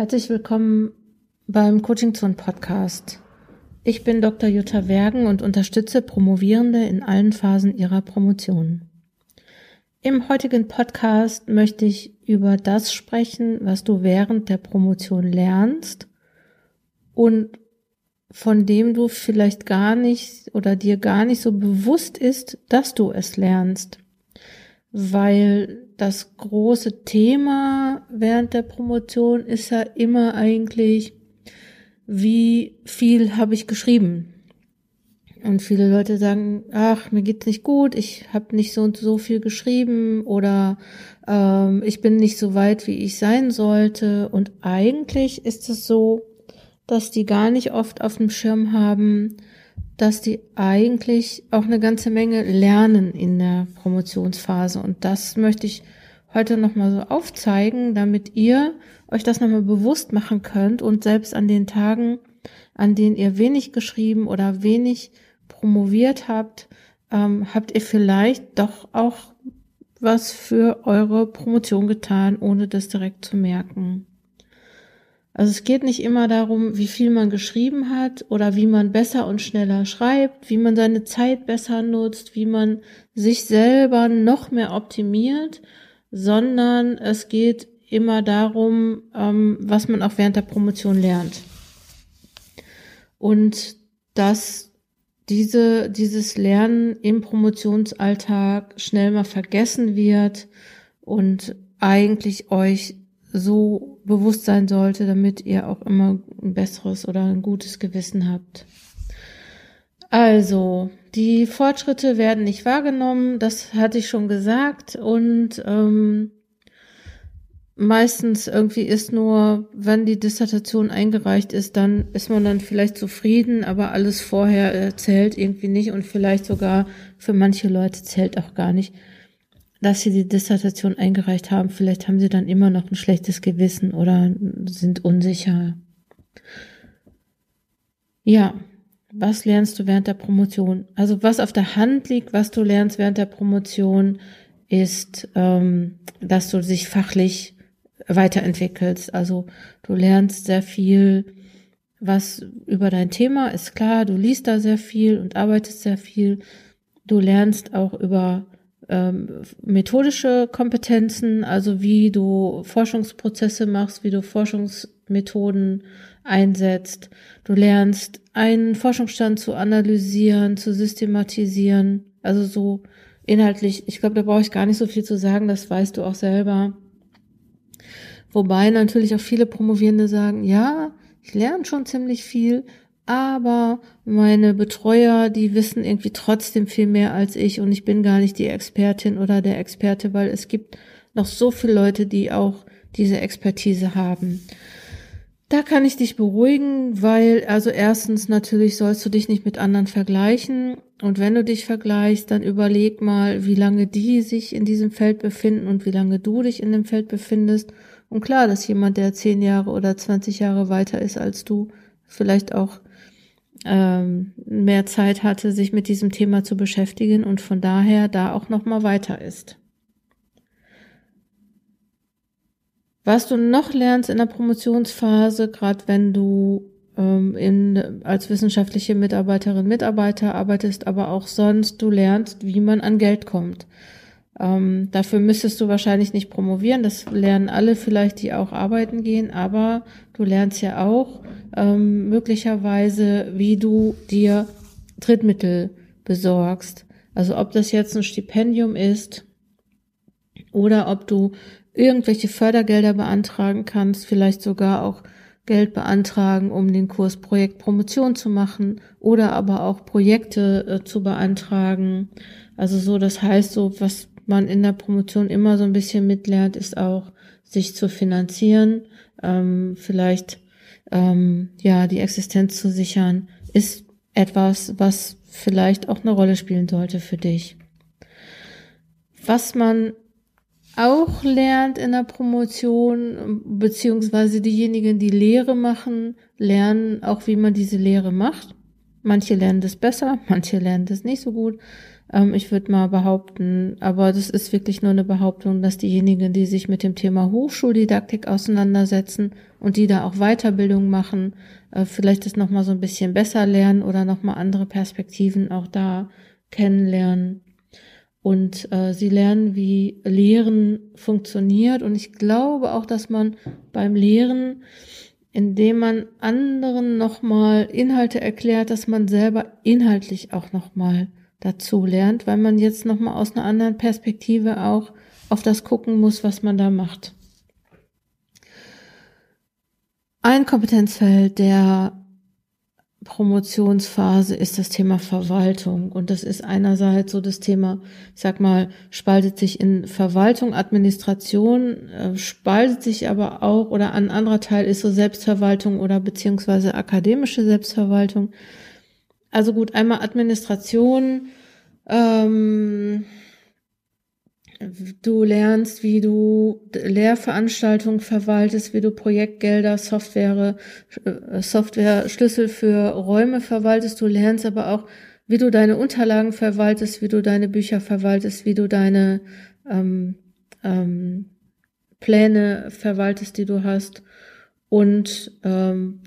Herzlich willkommen beim Coaching Zone Podcast. Ich bin Dr. Jutta Wergen und unterstütze Promovierende in allen Phasen ihrer Promotion. Im heutigen Podcast möchte ich über das sprechen, was du während der Promotion lernst und von dem du vielleicht gar nicht oder dir gar nicht so bewusst ist, dass du es lernst. Weil das große Thema während der Promotion ist ja immer eigentlich, wie viel habe ich geschrieben? Und viele Leute sagen, ach, mir geht's nicht gut, ich habe nicht so und so viel geschrieben oder ähm, ich bin nicht so weit, wie ich sein sollte. Und eigentlich ist es so, dass die gar nicht oft auf dem Schirm haben, dass die eigentlich auch eine ganze Menge lernen in der Promotionsphase. Und das möchte ich heute nochmal so aufzeigen, damit ihr euch das nochmal bewusst machen könnt und selbst an den Tagen, an denen ihr wenig geschrieben oder wenig promoviert habt, ähm, habt ihr vielleicht doch auch was für eure Promotion getan, ohne das direkt zu merken. Also es geht nicht immer darum, wie viel man geschrieben hat oder wie man besser und schneller schreibt, wie man seine Zeit besser nutzt, wie man sich selber noch mehr optimiert, sondern es geht immer darum, ähm, was man auch während der Promotion lernt. Und dass diese, dieses Lernen im Promotionsalltag schnell mal vergessen wird und eigentlich euch so bewusst sein sollte, damit ihr auch immer ein besseres oder ein gutes Gewissen habt. Also, die Fortschritte werden nicht wahrgenommen, das hatte ich schon gesagt. Und ähm, meistens irgendwie ist nur, wenn die Dissertation eingereicht ist, dann ist man dann vielleicht zufrieden, aber alles vorher zählt irgendwie nicht und vielleicht sogar für manche Leute zählt auch gar nicht dass sie die Dissertation eingereicht haben. Vielleicht haben sie dann immer noch ein schlechtes Gewissen oder sind unsicher. Ja, was lernst du während der Promotion? Also was auf der Hand liegt, was du lernst während der Promotion, ist, ähm, dass du dich fachlich weiterentwickelst. Also du lernst sehr viel, was über dein Thema ist klar. Du liest da sehr viel und arbeitest sehr viel. Du lernst auch über ähm, methodische Kompetenzen, also wie du Forschungsprozesse machst, wie du Forschungsmethoden einsetzt. Du lernst einen Forschungsstand zu analysieren, zu systematisieren, also so inhaltlich. Ich glaube, da brauche ich gar nicht so viel zu sagen, das weißt du auch selber. Wobei natürlich auch viele Promovierende sagen, ja, ich lerne schon ziemlich viel, aber meine Betreuer, die wissen irgendwie trotzdem viel mehr als ich und ich bin gar nicht die Expertin oder der Experte, weil es gibt noch so viele Leute, die auch diese Expertise haben. Da kann ich dich beruhigen, weil also erstens natürlich sollst du dich nicht mit anderen vergleichen und wenn du dich vergleichst, dann überleg mal, wie lange die sich in diesem Feld befinden und wie lange du dich in dem Feld befindest. Und klar, dass jemand, der zehn Jahre oder 20 Jahre weiter ist als du, vielleicht auch ähm, mehr Zeit hatte, sich mit diesem Thema zu beschäftigen und von daher da auch noch mal weiter ist. Was du noch lernst in der Promotionsphase, gerade wenn du ähm, in, als wissenschaftliche Mitarbeiterin, Mitarbeiter arbeitest, aber auch sonst, du lernst, wie man an Geld kommt. Ähm, dafür müsstest du wahrscheinlich nicht promovieren. Das lernen alle vielleicht, die auch arbeiten gehen. Aber du lernst ja auch ähm, möglicherweise, wie du dir Drittmittel besorgst. Also ob das jetzt ein Stipendium ist oder ob du irgendwelche Fördergelder beantragen kannst, vielleicht sogar auch Geld beantragen, um den Kurs Projekt Promotion zu machen oder aber auch Projekte äh, zu beantragen. Also so, das heißt so, was man in der Promotion immer so ein bisschen mitlernt, ist auch, sich zu finanzieren, ähm, vielleicht ähm, ja die Existenz zu sichern, ist etwas, was vielleicht auch eine Rolle spielen sollte für dich. Was man auch lernt in der Promotion, beziehungsweise diejenigen, die Lehre machen, lernen auch, wie man diese Lehre macht. Manche lernen das besser, manche lernen das nicht so gut. Ähm, ich würde mal behaupten, aber das ist wirklich nur eine Behauptung, dass diejenigen, die sich mit dem Thema Hochschuldidaktik auseinandersetzen und die da auch Weiterbildung machen, äh, vielleicht das nochmal so ein bisschen besser lernen oder nochmal andere Perspektiven auch da kennenlernen. Und äh, sie lernen, wie Lehren funktioniert. Und ich glaube auch, dass man beim Lehren, indem man anderen nochmal Inhalte erklärt, dass man selber inhaltlich auch nochmal dazu lernt, weil man jetzt nochmal aus einer anderen Perspektive auch auf das gucken muss, was man da macht. Ein Kompetenzfeld der Promotionsphase ist das Thema Verwaltung. Und das ist einerseits so das Thema, ich sag mal, spaltet sich in Verwaltung, Administration, äh, spaltet sich aber auch, oder ein anderer Teil ist so Selbstverwaltung oder beziehungsweise akademische Selbstverwaltung. Also gut, einmal Administration, ähm, Du lernst, wie du Lehrveranstaltungen verwaltest, wie du Projektgelder, Software, äh, Software, Schlüssel für Räume verwaltest. Du lernst aber auch, wie du deine Unterlagen verwaltest, wie du deine Bücher verwaltest, wie du deine ähm, ähm, Pläne verwaltest, die du hast. Und ähm,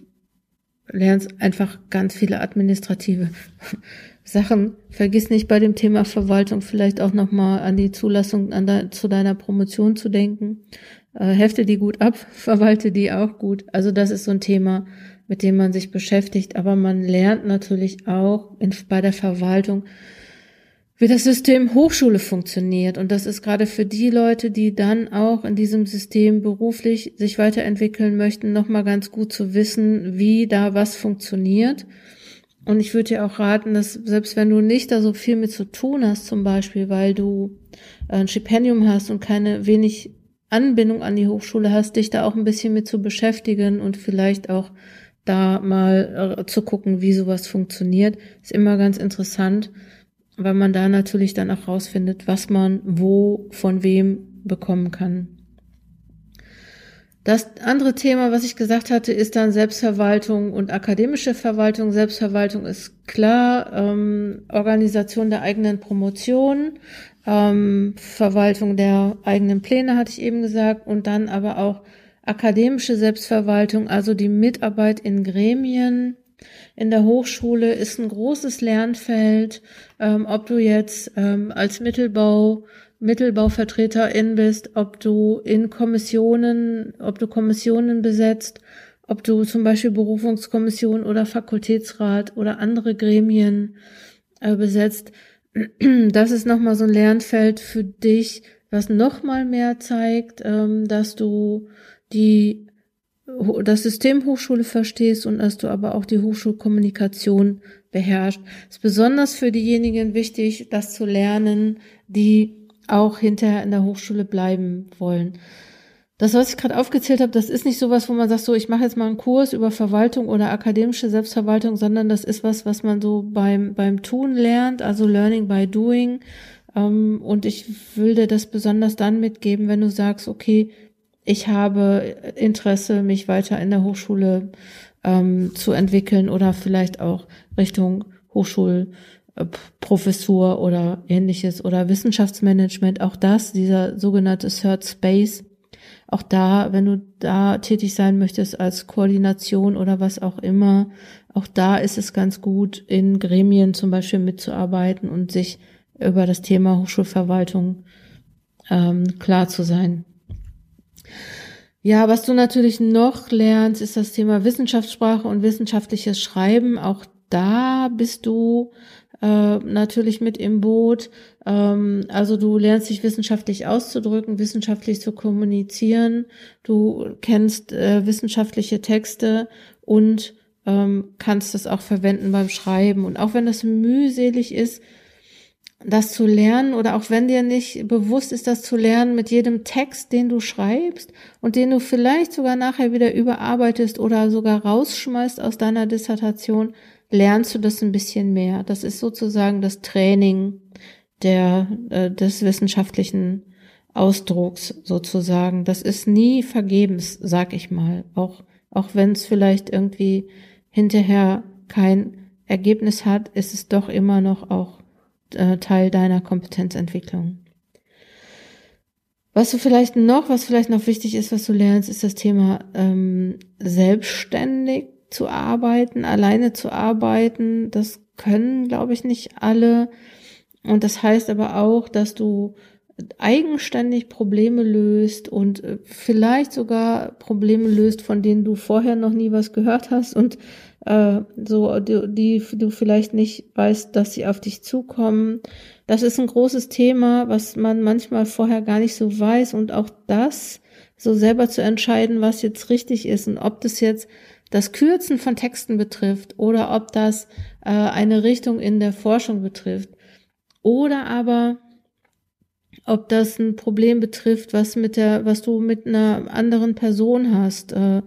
lernst einfach ganz viele administrative Sachen. Vergiss nicht bei dem Thema Verwaltung vielleicht auch nochmal an die Zulassung an de, zu deiner Promotion zu denken. Äh, hefte die gut ab, verwalte die auch gut. Also das ist so ein Thema, mit dem man sich beschäftigt. Aber man lernt natürlich auch in, bei der Verwaltung, wie das System Hochschule funktioniert. Und das ist gerade für die Leute, die dann auch in diesem System beruflich sich weiterentwickeln möchten, nochmal ganz gut zu wissen, wie da was funktioniert und ich würde dir auch raten, dass selbst wenn du nicht da so viel mit zu tun hast, zum Beispiel, weil du ein Stipendium hast und keine wenig Anbindung an die Hochschule hast, dich da auch ein bisschen mit zu beschäftigen und vielleicht auch da mal äh, zu gucken, wie sowas funktioniert, ist immer ganz interessant, weil man da natürlich dann auch rausfindet, was man wo von wem bekommen kann. Das andere Thema, was ich gesagt hatte, ist dann Selbstverwaltung und akademische Verwaltung. Selbstverwaltung ist klar, ähm, Organisation der eigenen Promotion, ähm, Verwaltung der eigenen Pläne, hatte ich eben gesagt, und dann aber auch akademische Selbstverwaltung, also die Mitarbeit in Gremien. In der Hochschule ist ein großes Lernfeld, ähm, ob du jetzt ähm, als Mittelbau Mittelbauvertreterin bist, ob du in Kommissionen, ob du Kommissionen besetzt, ob du zum Beispiel Berufungskommission oder Fakultätsrat oder andere Gremien äh, besetzt. Das ist nochmal so ein Lernfeld für dich, was nochmal mehr zeigt, ähm, dass du die das System Hochschule verstehst und dass du aber auch die Hochschulkommunikation beherrschst. Ist besonders für diejenigen wichtig, das zu lernen, die auch hinterher in der Hochschule bleiben wollen. Das, was ich gerade aufgezählt habe, das ist nicht sowas, wo man sagt, so ich mache jetzt mal einen Kurs über Verwaltung oder akademische Selbstverwaltung, sondern das ist was, was man so beim beim Tun lernt, also Learning by Doing. Ähm, und ich will dir das besonders dann mitgeben, wenn du sagst, okay, ich habe Interesse, mich weiter in der Hochschule ähm, zu entwickeln oder vielleicht auch Richtung Hochschul äh, Professur oder ähnliches oder Wissenschaftsmanagement, auch das, dieser sogenannte Third Space, auch da, wenn du da tätig sein möchtest als Koordination oder was auch immer, auch da ist es ganz gut, in Gremien zum Beispiel mitzuarbeiten und sich über das Thema Hochschulverwaltung ähm, klar zu sein. Ja, was du natürlich noch lernst, ist das Thema Wissenschaftssprache und wissenschaftliches Schreiben. Auch da bist du äh, natürlich mit im Boot. Ähm, also du lernst dich wissenschaftlich auszudrücken, wissenschaftlich zu kommunizieren. Du kennst äh, wissenschaftliche Texte und ähm, kannst das auch verwenden beim Schreiben. Und auch wenn das mühselig ist, das zu lernen oder auch wenn dir nicht bewusst ist, das zu lernen mit jedem Text, den du schreibst und den du vielleicht sogar nachher wieder überarbeitest oder sogar rausschmeißt aus deiner Dissertation, lernst du das ein bisschen mehr. Das ist sozusagen das Training der, äh, des wissenschaftlichen Ausdrucks sozusagen. Das ist nie vergebens, sag ich mal. Auch, auch wenn es vielleicht irgendwie hinterher kein Ergebnis hat, ist es doch immer noch auch äh, Teil deiner Kompetenzentwicklung. Was du vielleicht noch, was vielleicht noch wichtig ist, was du lernst, ist das Thema ähm, selbstständig zu arbeiten, alleine zu arbeiten. Das können, glaube ich, nicht alle. Und das heißt aber auch, dass du eigenständig Probleme löst und äh, vielleicht sogar Probleme löst, von denen du vorher noch nie was gehört hast und äh, so die, die du vielleicht nicht weißt, dass sie auf dich zukommen. Das ist ein großes Thema, was man manchmal vorher gar nicht so weiß und auch das so selber zu entscheiden, was jetzt richtig ist und ob das jetzt das Kürzen von Texten betrifft oder ob das äh, eine Richtung in der Forschung betrifft oder aber ob das ein Problem betrifft, was mit der, was du mit einer anderen Person hast, äh,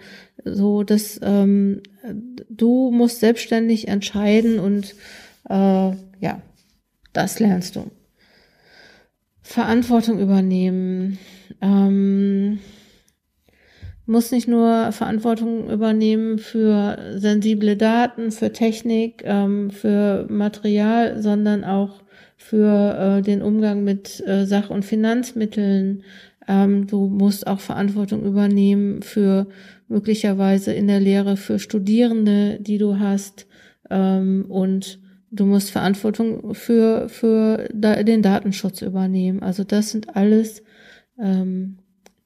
so dass ähm, du musst selbstständig entscheiden und äh, ja, das lernst du. Verantwortung übernehmen. Ähm, muss nicht nur Verantwortung übernehmen für sensible Daten, für Technik, ähm, für Material, sondern auch für äh, den Umgang mit äh, Sach- und Finanzmitteln. Ähm, du musst auch Verantwortung übernehmen für möglicherweise in der Lehre für Studierende, die du hast. Ähm, und du musst Verantwortung für, für da, den Datenschutz übernehmen. Also das sind alles ähm,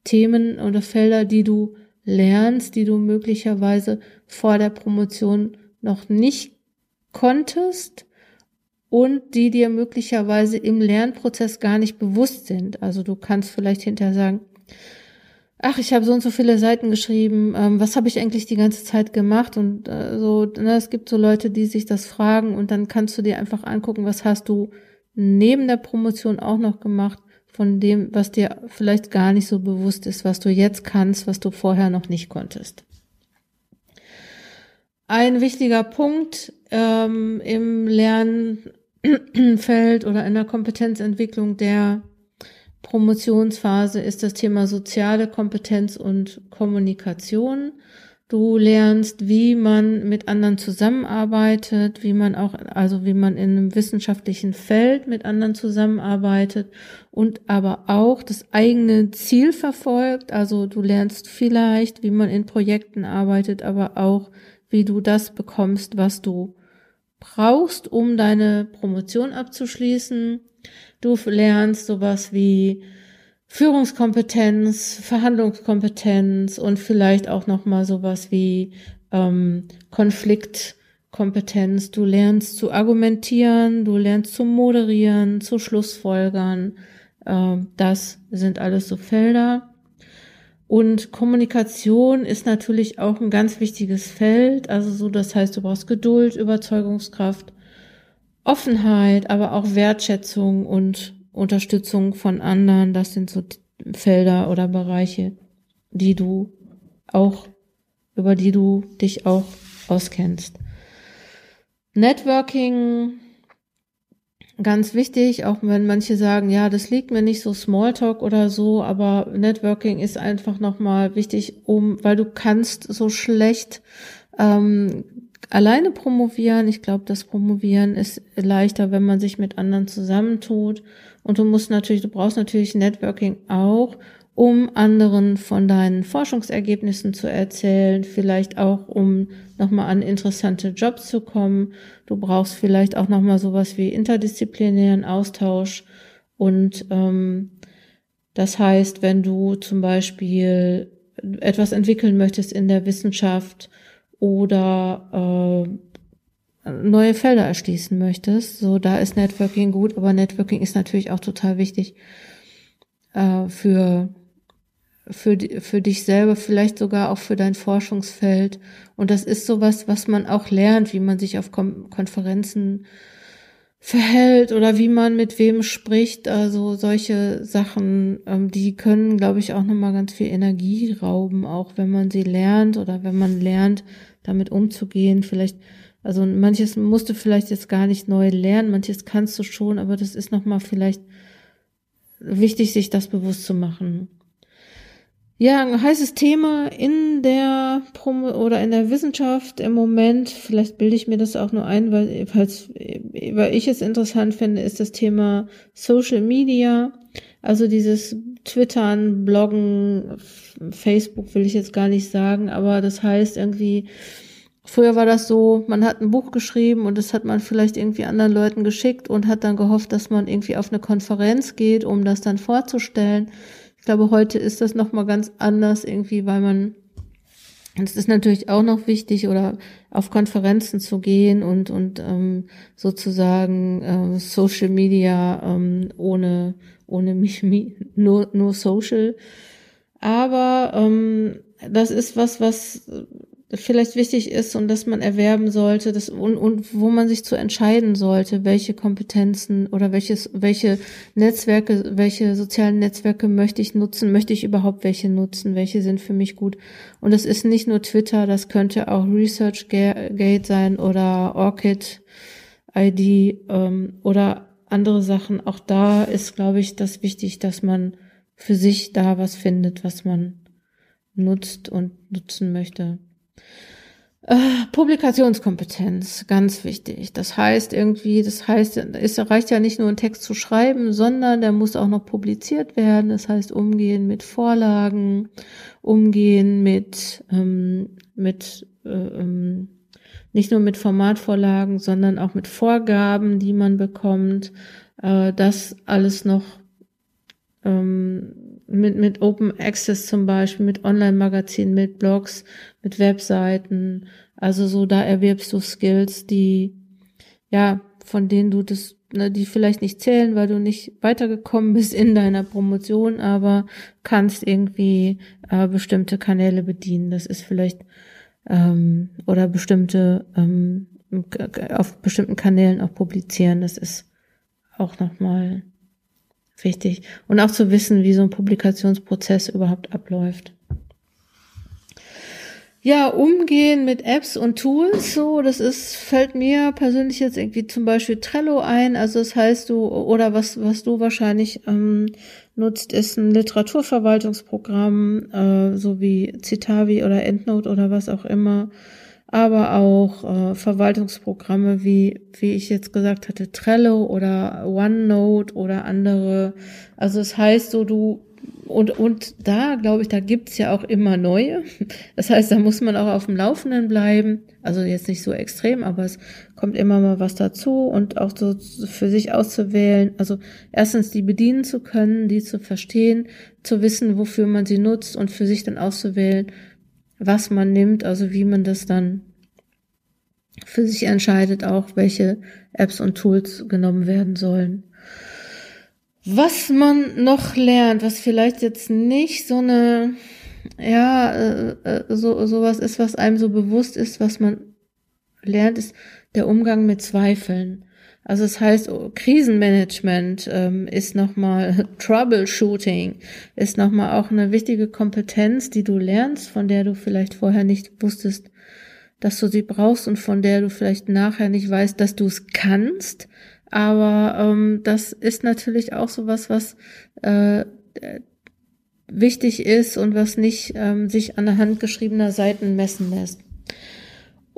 Themen oder Felder, die du lernst, die du möglicherweise vor der Promotion noch nicht konntest und die dir möglicherweise im Lernprozess gar nicht bewusst sind. Also du kannst vielleicht hinterher sagen, ach, ich habe so und so viele Seiten geschrieben, ähm, was habe ich eigentlich die ganze Zeit gemacht? Und äh, so, ne, es gibt so Leute, die sich das fragen und dann kannst du dir einfach angucken, was hast du neben der Promotion auch noch gemacht von dem, was dir vielleicht gar nicht so bewusst ist, was du jetzt kannst, was du vorher noch nicht konntest. Ein wichtiger Punkt ähm, im Lernen Feld oder in der Kompetenzentwicklung der Promotionsphase ist das Thema soziale Kompetenz und Kommunikation. Du lernst, wie man mit anderen zusammenarbeitet, wie man auch, also wie man in einem wissenschaftlichen Feld mit anderen zusammenarbeitet und aber auch das eigene Ziel verfolgt. Also du lernst vielleicht, wie man in Projekten arbeitet, aber auch, wie du das bekommst, was du brauchst, um deine Promotion abzuschließen. Du lernst sowas wie Führungskompetenz, Verhandlungskompetenz und vielleicht auch noch mal sowas wie ähm, Konfliktkompetenz. Du lernst zu argumentieren, du lernst zu moderieren, zu Schlussfolgern. Ähm, das sind alles so Felder. Und Kommunikation ist natürlich auch ein ganz wichtiges Feld. Also so, das heißt, du brauchst Geduld, Überzeugungskraft, Offenheit, aber auch Wertschätzung und Unterstützung von anderen. Das sind so Felder oder Bereiche, die du auch, über die du dich auch auskennst. Networking ganz wichtig, auch wenn manche sagen, ja, das liegt mir nicht so Smalltalk oder so, aber Networking ist einfach nochmal wichtig, um, weil du kannst so schlecht ähm, alleine promovieren. Ich glaube, das Promovieren ist leichter, wenn man sich mit anderen zusammentut. Und du musst natürlich, du brauchst natürlich Networking auch, um anderen von deinen Forschungsergebnissen zu erzählen, vielleicht auch um nochmal an interessante Jobs zu kommen. Du brauchst vielleicht auch nochmal sowas wie interdisziplinären Austausch. Und ähm, das heißt, wenn du zum Beispiel etwas entwickeln möchtest in der Wissenschaft oder äh, neue Felder erschließen möchtest, so da ist Networking gut, aber Networking ist natürlich auch total wichtig äh, für für, für dich selber, vielleicht sogar auch für dein Forschungsfeld. Und das ist sowas, was man auch lernt, wie man sich auf Kon Konferenzen verhält oder wie man mit wem spricht. Also solche Sachen, ähm, die können, glaube ich, auch nochmal ganz viel Energie rauben, auch wenn man sie lernt oder wenn man lernt, damit umzugehen. Vielleicht, also manches musst du vielleicht jetzt gar nicht neu lernen, manches kannst du schon, aber das ist nochmal vielleicht wichtig, sich das bewusst zu machen. Ja, ein heißes Thema in der Promo oder in der Wissenschaft im Moment, vielleicht bilde ich mir das auch nur ein, weil, weil ich es interessant finde, ist das Thema Social Media. Also dieses Twittern, Bloggen, Facebook will ich jetzt gar nicht sagen, aber das heißt irgendwie, früher war das so, man hat ein Buch geschrieben und das hat man vielleicht irgendwie anderen Leuten geschickt und hat dann gehofft, dass man irgendwie auf eine Konferenz geht, um das dann vorzustellen. Ich glaube, heute ist das nochmal ganz anders irgendwie, weil man, es ist natürlich auch noch wichtig, oder auf Konferenzen zu gehen und, und ähm, sozusagen äh, Social Media ähm, ohne, ohne mich, nur, nur Social. Aber ähm, das ist was, was vielleicht wichtig ist und dass man erwerben sollte das, und, und wo man sich zu entscheiden sollte, welche Kompetenzen oder welches, welche Netzwerke, welche sozialen Netzwerke möchte ich nutzen, möchte ich überhaupt welche nutzen, welche sind für mich gut. Und es ist nicht nur Twitter, das könnte auch ResearchGate sein oder Orchid ID ähm, oder andere Sachen. Auch da ist, glaube ich, das wichtig, dass man für sich da was findet, was man nutzt und nutzen möchte. Äh, Publikationskompetenz, ganz wichtig. Das heißt irgendwie, das heißt, es reicht ja nicht nur einen Text zu schreiben, sondern der muss auch noch publiziert werden. Das heißt, umgehen mit Vorlagen, umgehen mit, ähm, mit äh, ähm, nicht nur mit Formatvorlagen, sondern auch mit Vorgaben, die man bekommt. Äh, das alles noch ähm, mit, mit Open Access zum Beispiel, mit Online-Magazinen, mit Blogs, mit Webseiten. Also so, da erwirbst du Skills, die, ja, von denen du das, ne, die vielleicht nicht zählen, weil du nicht weitergekommen bist in deiner Promotion, aber kannst irgendwie äh, bestimmte Kanäle bedienen. Das ist vielleicht, ähm, oder bestimmte, ähm, auf bestimmten Kanälen auch publizieren. Das ist auch nochmal wichtig. Und auch zu wissen, wie so ein Publikationsprozess überhaupt abläuft. Ja, umgehen mit Apps und Tools, so, das ist, fällt mir persönlich jetzt irgendwie zum Beispiel Trello ein. Also das heißt du, oder was, was du wahrscheinlich ähm, nutzt, ist ein Literaturverwaltungsprogramm, äh, so wie Citavi oder EndNote oder was auch immer aber auch äh, Verwaltungsprogramme wie, wie ich jetzt gesagt hatte, Trello oder OneNote oder andere. Also es das heißt so, du und, und da, glaube ich, da gibt's ja auch immer neue. Das heißt, da muss man auch auf dem Laufenden bleiben. Also jetzt nicht so extrem, aber es kommt immer mal was dazu und auch so für sich auszuwählen. Also erstens die bedienen zu können, die zu verstehen, zu wissen, wofür man sie nutzt und für sich dann auszuwählen, was man nimmt, also wie man das dann für sich entscheidet, auch welche Apps und Tools genommen werden sollen. Was man noch lernt, was vielleicht jetzt nicht so eine, ja, äh, äh, so sowas ist, was einem so bewusst ist, was man lernt, ist der Umgang mit Zweifeln. Also es das heißt, Krisenmanagement ähm, ist nochmal Troubleshooting, ist nochmal auch eine wichtige Kompetenz, die du lernst, von der du vielleicht vorher nicht wusstest, dass du sie brauchst und von der du vielleicht nachher nicht weißt, dass du es kannst. Aber ähm, das ist natürlich auch so was, was äh, wichtig ist und was nicht ähm, sich an der Hand geschriebener Seiten messen lässt.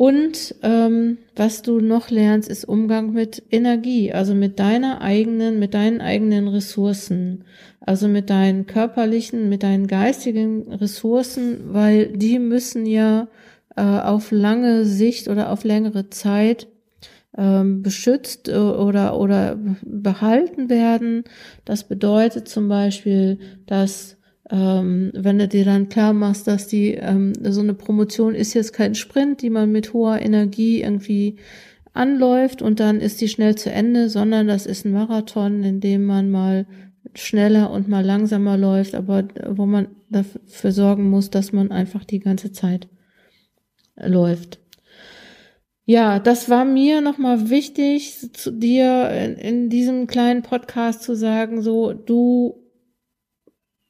Und ähm, was du noch lernst, ist Umgang mit Energie, also mit deiner eigenen, mit deinen eigenen Ressourcen, also mit deinen körperlichen, mit deinen geistigen Ressourcen, weil die müssen ja äh, auf lange Sicht oder auf längere Zeit ähm, beschützt äh, oder oder behalten werden. Das bedeutet zum Beispiel, dass ähm, wenn du dir dann klar machst, dass die ähm, so eine Promotion ist jetzt kein Sprint, die man mit hoher Energie irgendwie anläuft und dann ist die schnell zu Ende, sondern das ist ein Marathon, in dem man mal schneller und mal langsamer läuft, aber wo man dafür sorgen muss, dass man einfach die ganze Zeit läuft. Ja, das war mir nochmal wichtig, zu dir in, in diesem kleinen Podcast zu sagen, so, du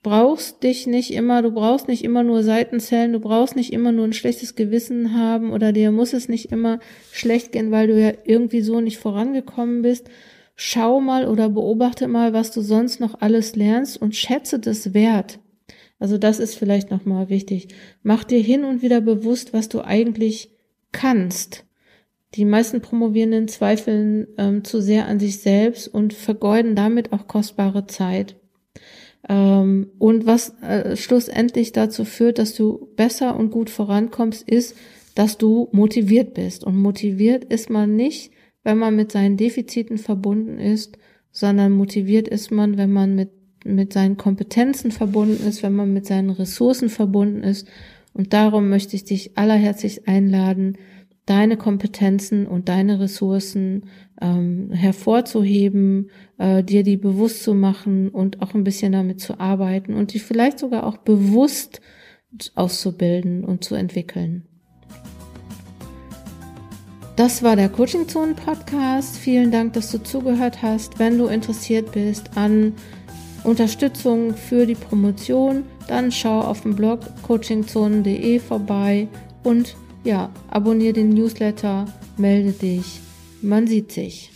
brauchst dich nicht immer, du brauchst nicht immer nur Seitenzellen, du brauchst nicht immer nur ein schlechtes Gewissen haben oder dir muss es nicht immer schlecht gehen, weil du ja irgendwie so nicht vorangekommen bist. Schau mal oder beobachte mal, was du sonst noch alles lernst und schätze das wert. Also das ist vielleicht nochmal wichtig. Mach dir hin und wieder bewusst, was du eigentlich kannst. Die meisten Promovierenden zweifeln ähm, zu sehr an sich selbst und vergeuden damit auch kostbare Zeit. Ähm, und was äh, schlussendlich dazu führt, dass du besser und gut vorankommst, ist, dass du motiviert bist. Und motiviert ist man nicht, wenn man mit seinen Defiziten verbunden ist, sondern motiviert ist man, wenn man mit, mit seinen Kompetenzen verbunden ist, wenn man mit seinen Ressourcen verbunden ist. Und darum möchte ich dich allerherzlich einladen, deine Kompetenzen und deine Ressourcen ähm, hervorzuheben, äh, dir die bewusst zu machen und auch ein bisschen damit zu arbeiten und die vielleicht sogar auch bewusst auszubilden und zu entwickeln. Das war der Coaching Zone Podcast. Vielen Dank, dass du zugehört hast. Wenn du interessiert bist an Unterstützung für die Promotion, dann schau auf dem Blog coachingzone.de vorbei und ja, abonniere den Newsletter, melde dich. Man sieht sich.